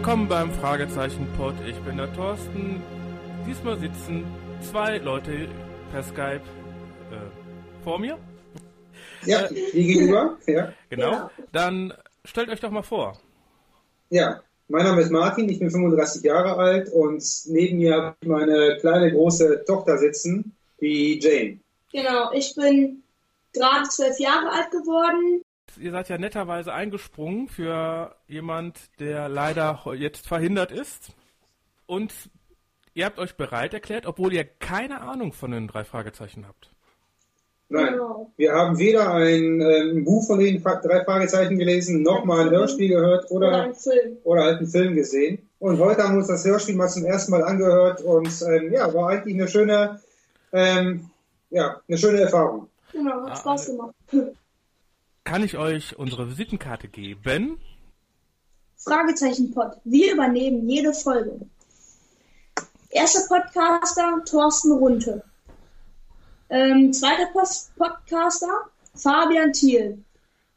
Willkommen beim Fragezeichen-Pod. Ich bin der Thorsten. Diesmal sitzen zwei Leute per Skype äh, vor mir. Ja, äh, hier gegenüber. Ja. Genau. Ja. Dann stellt euch doch mal vor. Ja, mein Name ist Martin, ich bin 35 Jahre alt und neben mir habe ich meine kleine große Tochter sitzen, die Jane. Genau, ich bin gerade zwölf Jahre alt geworden. Ihr seid ja netterweise eingesprungen für jemand, der leider jetzt verhindert ist. Und ihr habt euch bereit erklärt, obwohl ihr keine Ahnung von den drei Fragezeichen habt. Nein, genau. wir haben weder ein, äh, ein, Buch von den drei Fragezeichen gelesen, noch mal ein Hörspiel gehört oder, oder, Film. oder halt einen Film gesehen. Und heute haben wir uns das Hörspiel mal zum ersten Mal angehört und ähm, ja, war eigentlich eine schöne, ähm, ja, eine schöne Erfahrung. Genau, hat Spaß gemacht. Kann ich euch unsere Visitenkarte geben? Fragezeichen Pod. Wir übernehmen jede Folge. Erster Podcaster Thorsten Runte. Ähm, zweiter Post Podcaster Fabian Thiel.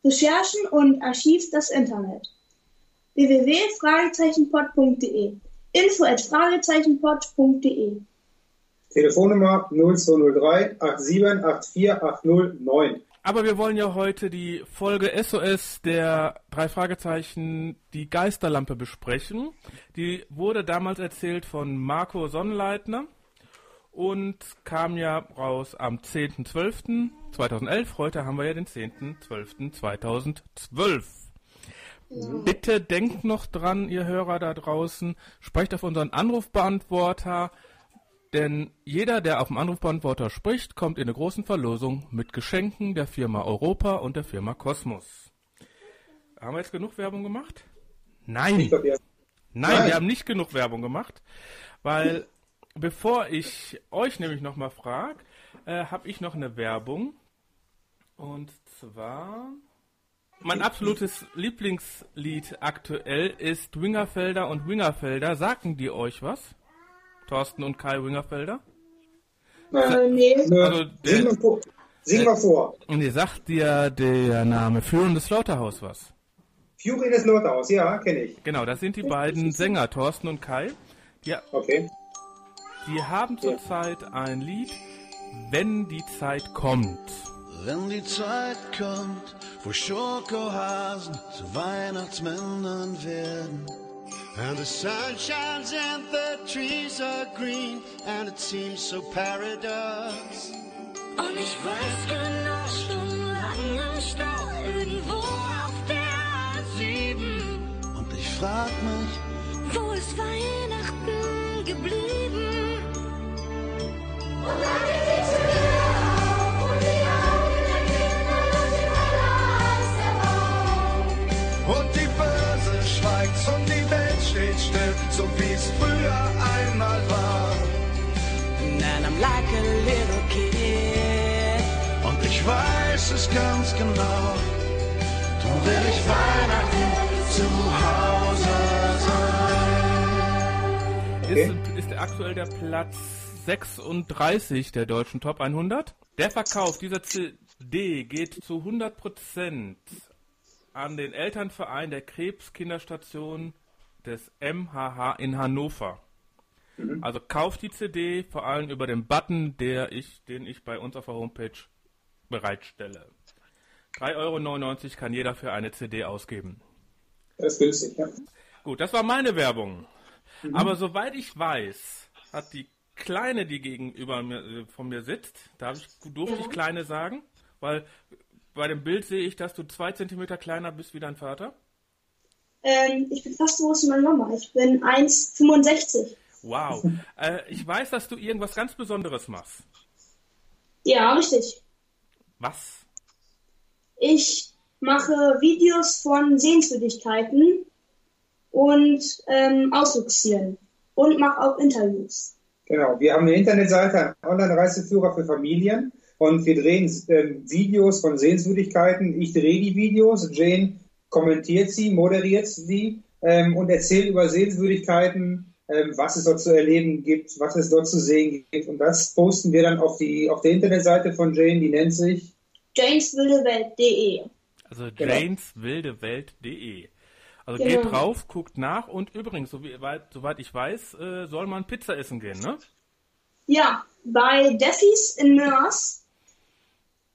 Recherchen und Archiv das Internet. www.fragezeichenpod.de info at fragezeichenpod.de Telefonnummer 0203 8784809. Aber wir wollen ja heute die Folge SOS der drei Fragezeichen, die Geisterlampe besprechen. Die wurde damals erzählt von Marco Sonnenleitner und kam ja raus am 10.12.2011. Heute haben wir ja den 10.12.2012. Bitte denkt noch dran, ihr Hörer da draußen, sprecht auf unseren Anrufbeantworter, denn jeder, der auf dem Anrufbeantworter spricht, kommt in eine großen Verlosung mit Geschenken der Firma Europa und der Firma Kosmos. Haben wir jetzt genug Werbung gemacht? Nein. Nein, Nein, wir haben nicht genug Werbung gemacht, weil bevor ich euch nämlich nochmal frage, äh, habe ich noch eine Werbung. Und zwar. Mein absolutes Lieblingslied aktuell ist Wingerfelder und Wingerfelder. Sagen die euch was? Thorsten und Kai Wingerfelder? Äh, nee. Also der, sing, mal, sing mal vor. Und ihr sagt dir der Name Führen des Slaughterhouse was? Fury des Slaughterhouse, ja, kenne ich. Genau, das sind die beiden Sänger, Thorsten und Kai. Ja. Okay. Die haben zurzeit ein Lied, Wenn die Zeit kommt. Wenn die Zeit kommt, wo Schokohasen zu Weihnachtsmännern werden. And the sun shines and the trees are green and it seems so paradise. Und ich weiß genau, stundenlang im Stau irgendwo auf der A7. Und ich frag mich, wo ist Weihnachten geblieben? Ich weiß es ganz genau. Du will ich Weihnachten zu Hause sein. Ist, ist aktuell der Platz 36 der deutschen Top 100. Der Verkauf dieser CD geht zu 100% an den Elternverein der Krebskinderstation des MHH in Hannover. Mhm. Also kauft die CD vor allem über den Button, der ich, den ich bei uns auf der Homepage bereitstelle. 3,99 Euro kann jeder für eine CD ausgeben. Das ist günstig, ja. Gut, das war meine Werbung. Mhm. Aber soweit ich weiß, hat die Kleine, die gegenüber mir, äh, von mir sitzt, darf ich, durfte ich Kleine sagen? Weil bei dem Bild sehe ich, dass du zwei Zentimeter kleiner bist wie dein Vater. Ähm, ich bin fast so groß wie meine Mama. Ich bin 1,65. Wow. äh, ich weiß, dass du irgendwas ganz Besonderes machst. Ja, richtig. Was? Ich mache Videos von Sehenswürdigkeiten und ähm, Ausflugszielen und mache auch Interviews. Genau, wir haben eine Internetseite, einen Online-Reiseführer für Familien und wir drehen äh, Videos von Sehenswürdigkeiten. Ich drehe die Videos, Jane kommentiert sie, moderiert sie ähm, und erzählt über Sehenswürdigkeiten, ähm, was es dort zu erleben gibt, was es dort zu sehen gibt. Und das posten wir dann auf, die, auf der Internetseite von Jane, die nennt sich janeswildewelt.de. Also genau. janeswildewelt.de. Also Genau. geht drauf, guckt nach und übrigens, so wie, weit, soweit ich weiß, äh, soll man Pizza essen gehen, ne? Ja, bei Deffys in Mörs.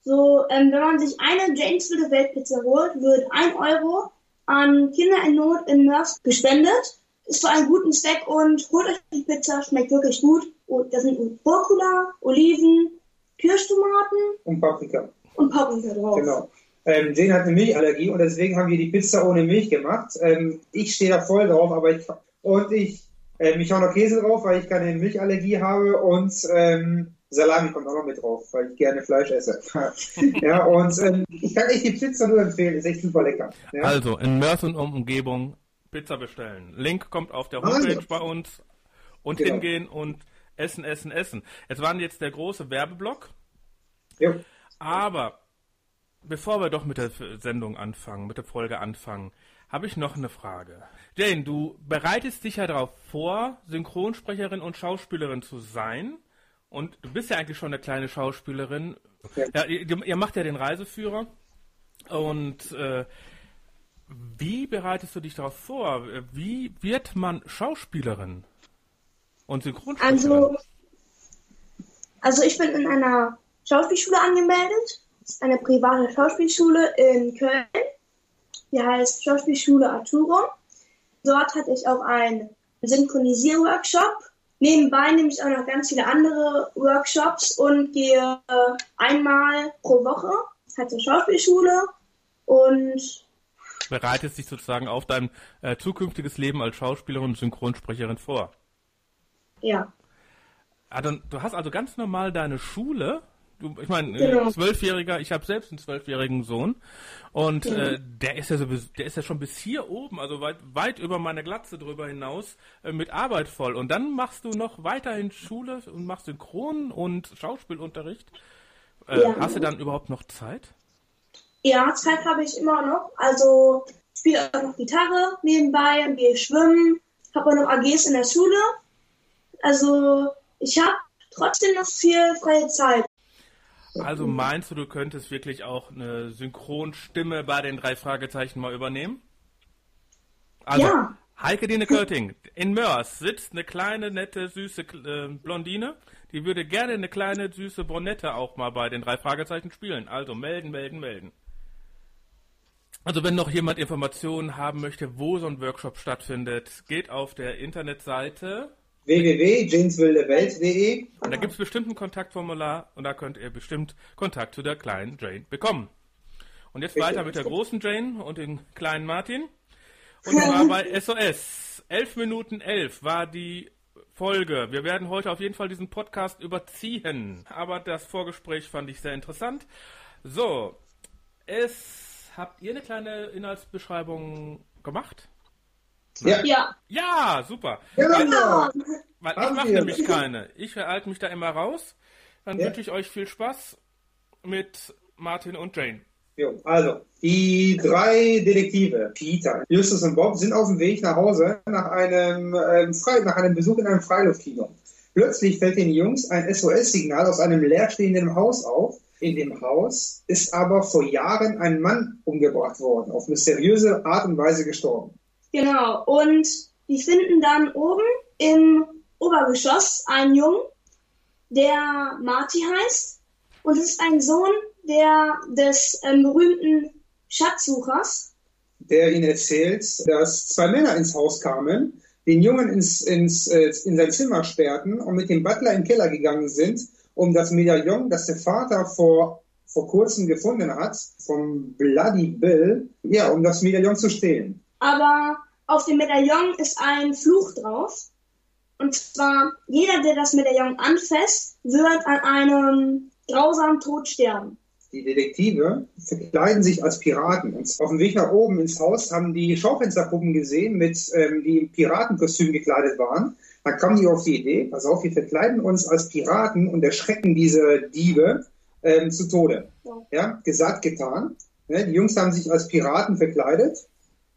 So, ähm, wenn man sich eine Janesville Weltpizza holt, wird ein Euro an Kinder in Not in Mörs gespendet. Ist für einen guten Zweck und holt euch die Pizza, schmeckt wirklich gut. Und da sind Rucola, Oliven, Kirschtomaten Und Paprika. Und Paprika drauf. Genau. Ähm, Jane hat eine Milchallergie und deswegen haben wir die Pizza ohne Milch gemacht. Ähm, ich stehe da voll drauf, aber ich und ich ähm, ich hau noch Käse drauf, weil ich keine Milchallergie habe und ähm, Salami kommt auch noch mit drauf, weil ich gerne Fleisch esse. ja, und ähm, ich kann echt die Pizza nur empfehlen, ist echt super lecker. Ja? Also in Mörs und Umgebung Pizza bestellen. Link kommt auf der Also. Homepage bei uns und Genau. hingehen und essen, essen, essen. Es war jetzt der große Werbeblock, Jo. Aber bevor wir doch mit der Sendung anfangen, mit der Folge anfangen, habe ich noch eine Frage. Jane, du bereitest dich ja darauf vor, Synchronsprecherin und Schauspielerin zu sein. Und du bist ja eigentlich schon eine kleine Schauspielerin. Ja. Ja, ihr, ihr macht ja den Reiseführer. Und äh, wie bereitest du dich darauf vor? Wie wird man Schauspielerin und Synchronsprecherin? Also, also ich bin in einer Schauspielschule angemeldet. Das ist eine private Schauspielschule in Köln. Die heißt Schauspielschule Arturo. Dort hatte ich auch einen Synchronisierworkshop. Nebenbei nehme ich auch noch ganz viele andere Workshops und gehe äh, einmal pro Woche halt zur Schauspielschule und bereitest dich sozusagen auf dein äh, zukünftiges Leben als Schauspielerin und Synchronsprecherin vor. ja. Ah, dann, du hast also ganz normal deine Schule. Ich meine, Genau. äh, zwölfjähriger, ich habe selbst einen zwölfjährigen Sohn und äh, der ist ja so, der ist ja schon bis hier oben, also weit, weit über meine Glatze drüber hinaus äh, mit Arbeit voll. Und dann machst du noch weiterhin Schule und machst Synchron und Schauspielunterricht. Äh, Ja. Hast du dann überhaupt noch Zeit? Ja, Zeit habe ich immer noch. Also spiele auch noch Gitarre nebenbei und gehe schwimmen. Habe auch noch AGs in der Schule. Also ich habe trotzdem noch viel freie Zeit. Also meinst du, du könntest wirklich auch eine Synchronstimme bei den drei Fragezeichen mal übernehmen? Also, Ja. Heike Dine Körting, in Mörs sitzt eine kleine, nette, süße äh, Blondine. Die würde gerne eine kleine, süße Brunette auch mal bei den drei Fragezeichen spielen. Also melden, melden, melden. Also wenn noch jemand Informationen haben möchte, wo so ein Workshop stattfindet, geht auf der Internetseite www.janeswildewelt.de und da gibt es bestimmt ein Kontaktformular und da könnt ihr bestimmt Kontakt zu der kleinen Jane bekommen. Und jetzt weiter mit der großen Jane und dem kleinen Martin. Und zwar bei SOS. 11 Minuten 11 war die Folge. Wir werden heute auf jeden Fall diesen Podcast überziehen. Aber das Vorgespräch fand ich sehr interessant. So, es habt ihr eine kleine Inhaltsbeschreibung gemacht? Ja, Ja. Ja, super. genau. Weil ich mache nämlich keine. Ich halte mich da immer raus. Dann Ja. wünsche ich euch viel Spaß mit Martin und Jane. Jo, also, die drei Detektive, Peter, Justus und Bob, sind auf dem Weg nach Hause nach einem, ähm, Frei nach einem Besuch in einem Freiluftkino. Plötzlich fällt den Jungs ein SOS-Signal aus einem leerstehenden Haus auf. In dem Haus ist aber vor Jahren ein Mann umgebracht worden, auf mysteriöse Art und Weise gestorben. Genau. Und die finden dann oben im Obergeschoss einen Jungen, der Marty heißt. Und es ist ein Sohn der, des ähm, berühmten Schatzsuchers. der ihnen erzählt, dass zwei Männer ins Haus kamen, den Jungen ins, ins, äh, in sein Zimmer sperrten und mit dem Butler im Keller gegangen sind, um das Medaillon, das der Vater vor, vor kurzem gefunden hat, vom Bloody Bill, ja, um das Medaillon zu stehlen. Aber auf dem Medaillon ist ein Fluch drauf. Und zwar, jeder, der das Medaillon anfasst, wird an einem grausamen Tod sterben. Die Detektive verkleiden sich als Piraten. Und auf dem Weg nach oben ins Haus haben die Schaufensterpuppen gesehen, mit, ähm, die im Piratenkostüm gekleidet waren. Dann kamen die auf die Idee, pass auf, wir verkleiden uns als Piraten und erschrecken diese Diebe ähm, zu Tode. Ja. Ja, gesagt, getan. Ne, die Jungs haben sich als Piraten verkleidet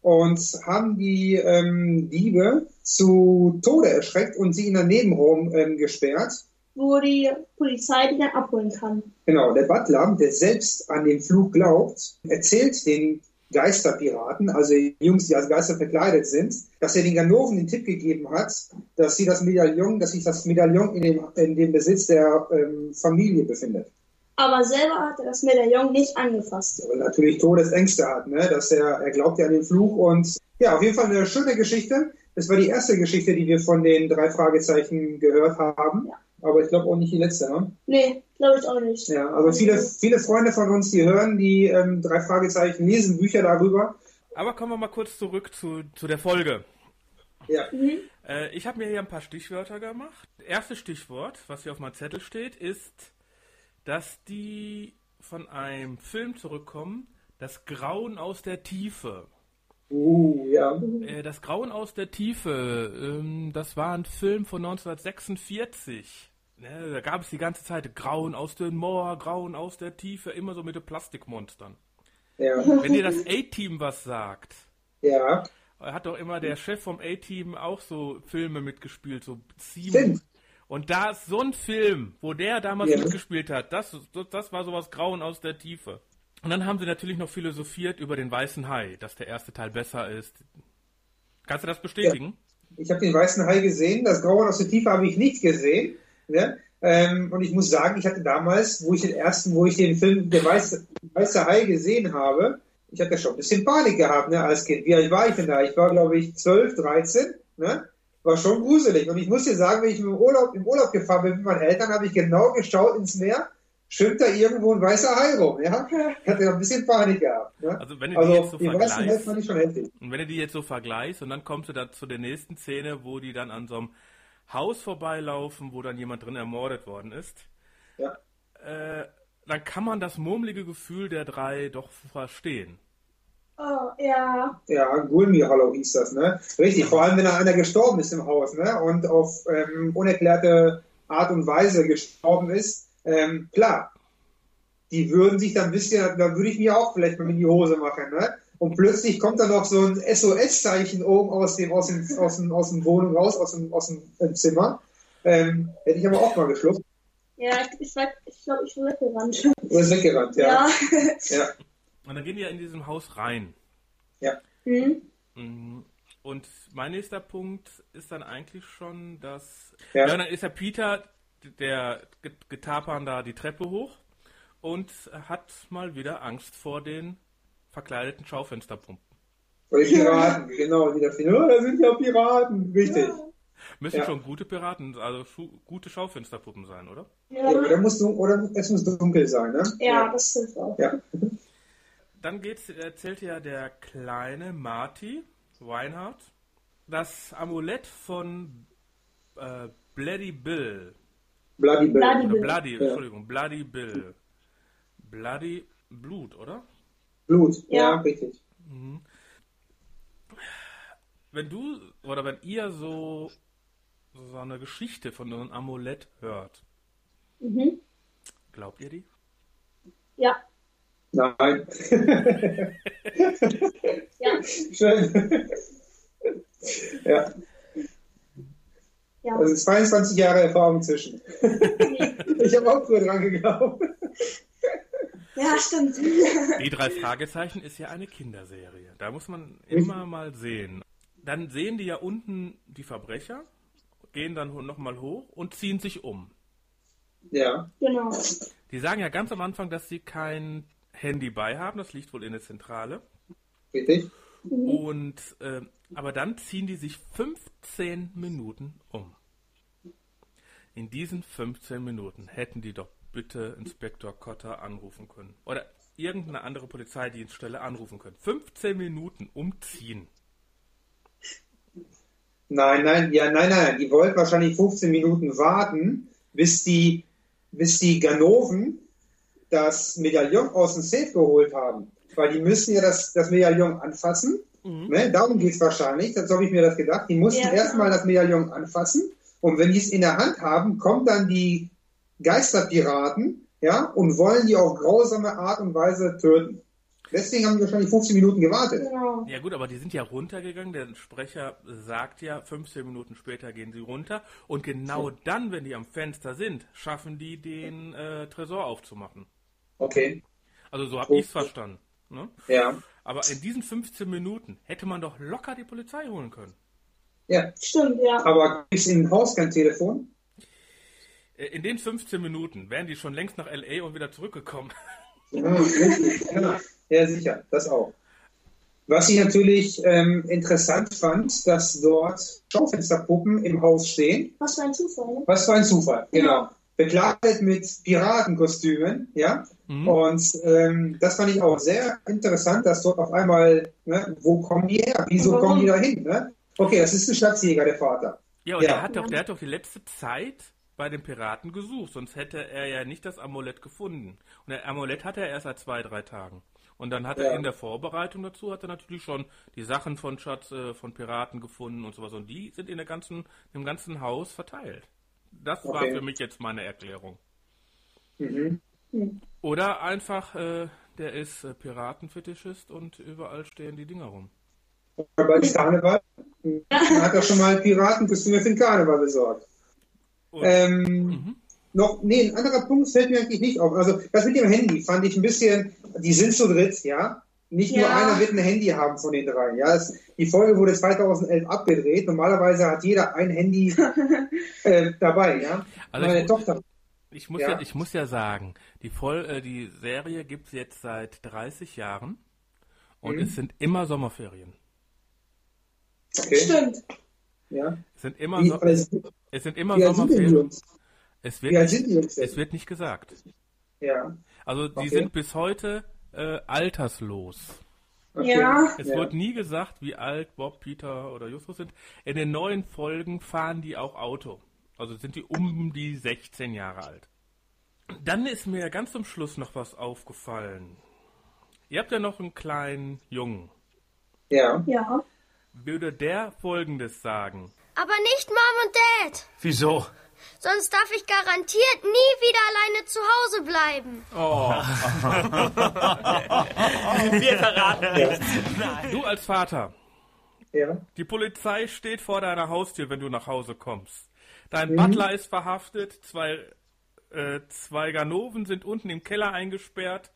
und haben die ähm, Diebe zu Tode erschreckt und sie in einen Nebenraum ähm, gesperrt. wo die Polizei die dann abholen kann. Genau, der Butler, der selbst an den Fluch glaubt, erzählt den Geisterpiraten, also Jungs, die als Geister verkleidet sind, dass er den Ganoven den Tipp gegeben hat, dass sie das Medaillon, dass sich das Medaillon in dem, in dem Besitz der ähm, Familie befindet. Aber selber hat er das Medaillon nicht angefasst. Natürlich Todesängste hat, ne? dass er, er glaubt ja an den Fluch und ja, auf jeden Fall eine schöne Geschichte. Das war die erste Geschichte, die wir von den drei Fragezeichen gehört haben. Ja. Aber ich glaube auch nicht die letzte, ne? Nee, glaube ich auch nicht. Ja, also viele, viele Freunde von uns, die hören die ähm, drei Fragezeichen, lesen Bücher darüber. Aber kommen wir mal kurz zurück zu, zu der Folge. Ja. Äh, ich habe mir hier ein paar Stichwörter gemacht. Erstes Stichwort, was hier auf meinem Zettel steht, ist, dass die von einem Film zurückkommen, das Grauen aus der Tiefe. Uh, ja. Äh, das Grauen aus der Tiefe, ähm, das war ein Film von 1946. Ne, da gab es die ganze Zeit Grauen aus dem Moor, Grauen aus der Tiefe, immer so mit den Plastikmonstern. Ja. Wenn dir das A-Team was sagt, Ja. hat doch immer der Chef vom A-Team auch so Filme mitgespielt, so Simon. Und da ist so ein Film, wo der damals Ja. mitgespielt hat, das, das, war sowas Grauen aus der Tiefe. Und dann haben sie natürlich noch philosophiert über den weißen Hai, dass der erste Teil besser ist. Kannst du das bestätigen? Ich habe den weißen Hai gesehen, das Grauen aus der Tiefe habe ich nicht gesehen. Ne? Ähm, und ich muss sagen, ich hatte damals, wo ich den ersten, wo ich den Film Der weiße, weiße Hai gesehen habe, ich hatte schon ein bisschen Panik gehabt ne, als Kind. Wie alt war ich denn da? Ich war, glaube ich, 12, 13. Ne? War schon gruselig. Und ich muss dir sagen, wenn ich im Urlaub, im Urlaub gefahren bin mit meinen Eltern, habe ich genau geschaut ins Meer. Schwimmt da irgendwo ein weißer Hai rum? Ja? Ich hatte ein bisschen Panik gehabt. Ne? Also wenn du die jetzt so vergleichst, fand ich schon heftig. und wenn du die jetzt so vergleichst, und dann kommst du da zu der nächsten Szene, wo die dann an so einem Haus vorbeilaufen, wo dann jemand drin ermordet worden ist, Ja. äh, dann kann man das murmelige Gefühl der drei doch verstehen. Oh, ja. Ja, Gulmi Hollow hieß das, ne? Richtig, vor allem wenn da einer gestorben ist im Haus, ne? Und auf ähm, unerklärte Art und Weise gestorben ist. Ähm, klar, die würden sich dann ein bisschen, da würde ich mir auch vielleicht mal in die Hose machen, ne? Und plötzlich kommt da noch so ein SOS-Zeichen oben aus dem, aus dem, aus dem, aus dem Wohnung raus, aus dem, aus dem äh, Zimmer. Ähm, hätte ich aber auch mal geschluckt. Ja, ich, glaube, ich bin weggerannt. Oder ist weggerannt, ja. Ja. Ja. Und dann gehen die ja in diesem Haus rein. ja. Hm? Mhm. Und mein nächster Punkt ist dann eigentlich schon, dass. Ja. Ja, dann ist der Peter, der Get- Getapern da die Treppe hoch und hat mal wieder Angst vor den verkleideten Schaufensterpumpen. Vor den Piraten, genau, wieder finden. Oh, da sind ja Piraten, richtig. Müssen Ja. schon gute Piraten, also schu gute Schaufensterpuppen sein, oder? Ja, Ja, oder, muss, oder es muss dunkel sein, ne? ja, das stimmt auch. Ja. Dann geht's, erzählt ja der kleine Marty Weinhardt das Amulett von äh, Bloody Bill. Bloody Bill. Bloody Bill. Bloody, Ja. Entschuldigung, Bloody Bill. Bloody Blut, oder? Blut, ja, Ja. richtig. Wenn du oder wenn ihr so, so eine Geschichte von so einem Amulett hört, Mhm. glaubt ihr die? Ja. Nein. Ja. Schön. ja, Ja. also 22 Jahre Erfahrung zwischen. Ich habe auch früher dran geglaubt. ja, stimmt. Die drei Fragezeichen ist ja eine Kinderserie. Da muss man immer mal sehen. Dann sehen die ja unten die Verbrecher, gehen dann nochmal hoch und ziehen sich um. Ja, genau. Die sagen ja ganz am Anfang, dass sie kein Handy bei haben. Das liegt wohl in der Zentrale. richtig. Und äh, aber dann ziehen die sich 15 Minuten um. In diesen 15 Minuten hätten die doch bitte Inspektor Cotter anrufen können. Oder irgendeine andere Polizeidienststelle anrufen können. 15 Minuten umziehen. Nein, nein, ja, nein, nein. Die wollten wahrscheinlich 15 Minuten warten, bis die, bis die Ganoven das Medaillon aus dem Safe geholt haben. Weil die müssen ja das, das Medaillon anfassen. Ne? Darum geht es wahrscheinlich. So habe ich mir das gedacht. Die mussten Ja, erstmal das Medaillon anfassen. Und wenn die es in der Hand haben, kommen dann die Geisterpiraten ja, und wollen die auf grausame Art und Weise töten. Deswegen haben die wahrscheinlich 15 Minuten gewartet. Genau. Ja gut, aber die sind ja runtergegangen. Der Sprecher sagt ja, 15 Minuten später gehen sie runter. Und genau dann, wenn die am Fenster sind, schaffen die den äh, Tresor aufzumachen. Okay. Also so habe ich es verstanden. Ne? Ja. Aber in diesen 15 Minuten hätte man doch locker die Polizei holen können. Ja. Stimmt, ja. Aber gibt es im Haus kein Telefon? Äh, In den 15 Minuten wären die schon längst nach L.A. und wieder zurückgekommen. Ja, richtig. ja, ja, sicher, das auch. Was ich natürlich ähm, interessant fand, dass dort Schaufensterpuppen im Haus stehen. Was für ein Zufall, ne? Was für ein Zufall, genau. Bekleidet mit Piratenkostümen, ja. Und ähm, das fand ich auch sehr interessant, dass dort auf einmal, ne, wo kommen die her? Wieso Warum? kommen die da hin? Ne? Okay, das ist ein Schatzjäger, der Vater. Ja, und Ja. Der, hat doch, der hat doch die letzte Zeit bei den Piraten gesucht, sonst hätte er ja nicht das Amulett gefunden. Und der Amulett hat er erst seit zwei, drei Tagen. Und dann hat er Ja. in der Vorbereitung dazu, hat er natürlich schon die Sachen von Schatz, äh, von Piraten gefunden und sowas. Und die sind in der ganzen, im ganzen Haus verteilt. Das war Okay. für mich jetzt meine Erklärung. Mhm. Oder einfach, äh, der ist äh, Piratenfetischist und überall stehen die Dinger rum. Aber ist Karneval. Man hat doch schon mal Piratenkostüme für den Karneval besorgt. Und, Ähm, mhm. noch, nee, ein anderer Punkt fällt mir eigentlich nicht auf. Also, das mit dem Handy fand ich ein bisschen, die sind zu dritt, ja. Nicht nur Ja. einer wird ein Handy haben von den drei. Ja, es, die Folge wurde 2011 abgedreht. Normalerweise hat jeder ein Handy äh, dabei, ja. Also Meine ich- Tochter. Ich muss ja. Ja. ich muss ja sagen, die, Voll, äh, die Serie gibt es jetzt seit 30 Jahren und Mhm. es sind immer Sommerferien. Okay. Stimmt. Ja. Es sind immer, Wie, so, also, es sind immer Sommerferien. Es wird, nicht, es wird nicht gesagt. Ja. Also die Okay. sind bis heute äh, alterslos. Okay. Ja. Es Ja. wird nie gesagt, wie alt Bob, Peter oder Justus sind. In den neuen Folgen fahren die auch Auto. Also sind die um die 16 Jahre alt. Dann ist mir ganz zum Schluss noch was aufgefallen. Ihr habt ja noch einen kleinen Jungen. Ja. Ja. Würde der Folgendes sagen? Aber nicht Mom und Dad. Wieso? Sonst darf ich garantiert nie wieder alleine zu Hause bleiben. Wir verraten nichts. Du als Vater, Ja. die Polizei steht vor deiner Haustür, wenn du nach Hause kommst. Dein Butler ist verhaftet, zwei, äh, zwei Ganoven sind unten im Keller eingesperrt.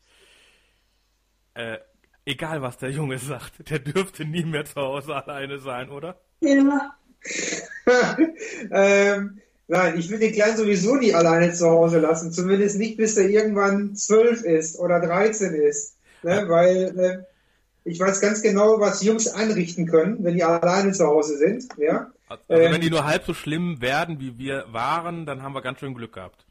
Äh, egal was der Junge sagt, der dürfte nie mehr zu Hause alleine sein, oder? Ja. ähm, nein, ich will den Kleinen sowieso nie alleine zu Hause lassen. Zumindest nicht, bis er irgendwann zwölf ist oder 13 ist. Ne? Weil äh, ich weiß ganz genau, was Jungs anrichten können, wenn die alleine zu Hause sind. Ja? Also Ähm. wenn die nur halb so schlimm werden, wie wir waren, dann haben wir ganz schön Glück gehabt.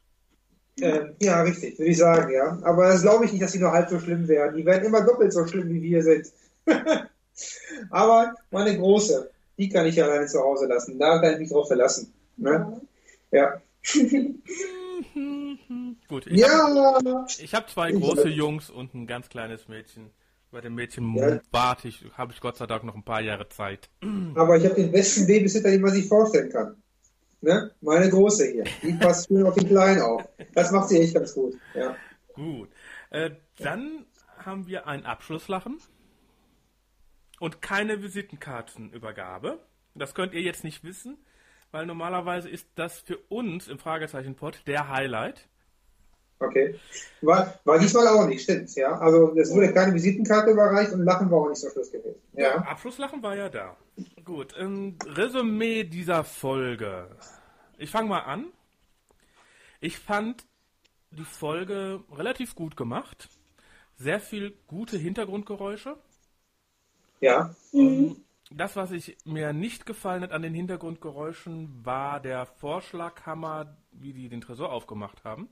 Ähm, ja, richtig, würde ich sagen, ja. Aber das glaube ich nicht, dass die nur halb so schlimm werden. Die werden immer doppelt so schlimm, wie wir sind. Aber meine Große, die kann ich alleine zu Hause lassen. Da kann ich mich drauf verlassen. Ne? Ja. Gut, ich habe Ja. hab zwei große Jungs und ein ganz kleines Mädchen. Bei dem Mädchen Ja. warte ich, habe ich Gott sei Dank noch ein paar Jahre Zeit. Aber ich habe den besten Babysitter, den man sich vorstellen kann. Ne? Meine Große hier. Die passt schön auf den Kleinen auf. Das macht sie echt ganz gut. Ja. Gut. Äh, dann haben wir ein Abschlusslachen und keine Visitenkartenübergabe. Das könnt ihr jetzt nicht wissen, weil normalerweise ist das für uns im Fragezeichen-Pod der Highlight. Okay. War, war diesmal auch nicht, stimmt. Ja. Also es wurde keine Visitenkarte überreicht und Lachen war auch nicht so Schluss gewesen. Ja. Abschlusslachen war ja da. Gut, ähm, Resümee dieser Folge. Ich fange mal an. Ich fand die Folge relativ gut gemacht. Sehr viel gute Hintergrundgeräusche. Ja. Das, was ich mir nicht gefallen hat an den Hintergrundgeräuschen, war der Vorschlaghammer, wie die den Tresor aufgemacht haben.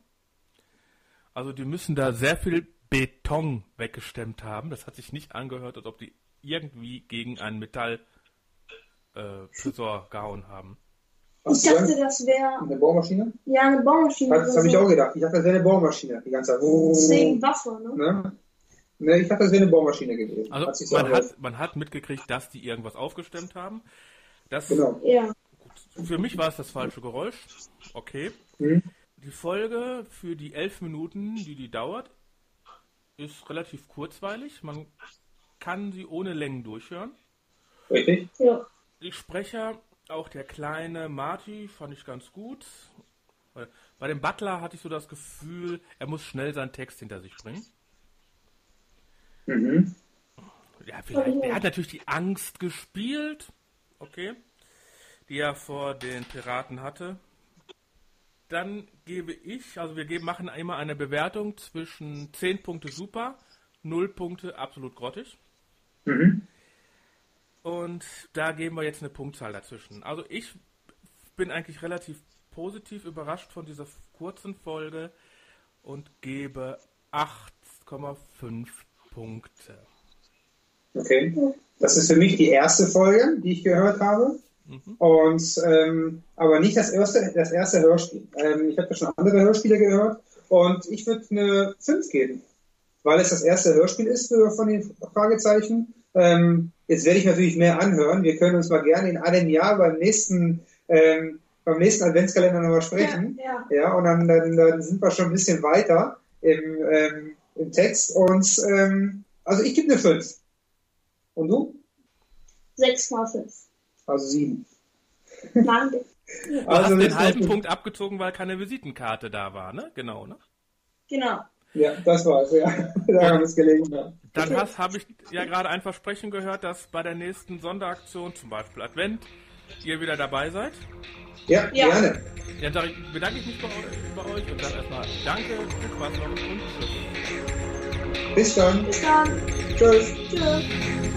Also die müssen da sehr viel Beton weggestemmt haben. Das hat sich nicht angehört, als ob die irgendwie gegen einen Metall äh, gehauen haben. Was Ich dachte, das wäre Eine Bohrmaschine? ja eine Baumaschine. Das oder habe ich auch gedacht. Ich dachte, das wäre eine Bohrmaschine die ganze Zeit. Deswegen Waffe, ne? Ne? Ne, ich dachte, das wäre eine Bohrmaschine gewesen. Also Hat sich so man hat, man hat mitgekriegt, dass die irgendwas aufgestemmt haben. Das, Genau. Ja. Für mich war es das falsche Geräusch. Okay. Mhm. Die Folge für die elf Minuten, die die dauert, ist relativ kurzweilig. Man kann sie ohne Längen durchhören. Richtig? Ja. Die Sprecher, auch der kleine Marty, fand ich ganz gut. Bei dem Butler hatte ich so das Gefühl, er muss schnell seinen Text hinter sich bringen. Mhm. ja, vielleicht, er hat natürlich die Angst gespielt, okay, die er vor den Piraten hatte. Dann gebe ich, also wir geben, machen immer eine Bewertung zwischen 10 Punkte super, 0 Punkte absolut grottig. Mhm. Und da geben wir jetzt eine Punktzahl dazwischen. Also ich bin eigentlich relativ positiv überrascht von dieser kurzen Folge und gebe 8,5 Punkte. Okay. Das ist für mich die erste Folge, die ich gehört habe. Und ähm, aber nicht das erste, das erste Hörspiel. Ähm, ich habe ja schon andere Hörspiele gehört und ich würde eine 5 geben, weil es das erste Hörspiel ist für, von den Fragezeichen. Ähm, jetzt werde ich natürlich mehr anhören. Wir können uns mal gerne in einem Jahr beim nächsten ähm, beim nächsten Adventskalender nochmal sprechen. Ja, Ja, und dann, dann, dann sind wir schon ein bisschen weiter im, ähm, im Text. Und ähm, also ich gebe eine 5. Und du? 6,5. Also 7. Nein, Du Also hast den halben Punkt abgezogen, weil keine Visitenkarte da war, ne? Genau, ne? genau. Ja, das war's, ja. Daran ist gelegen. Ja. Dann hast habe ich ja gerade ein Versprechen gehört, dass bei der nächsten Sonderaktion, zum Beispiel Advent, ihr wieder dabei seid. Ja, Ja. gerne. Dann bedanke ich mich bei, bei euch und sage erstmal Danke, viel Spaß noch und tschüss. Bis dann. Bis dann. Tschüss. Tschüss.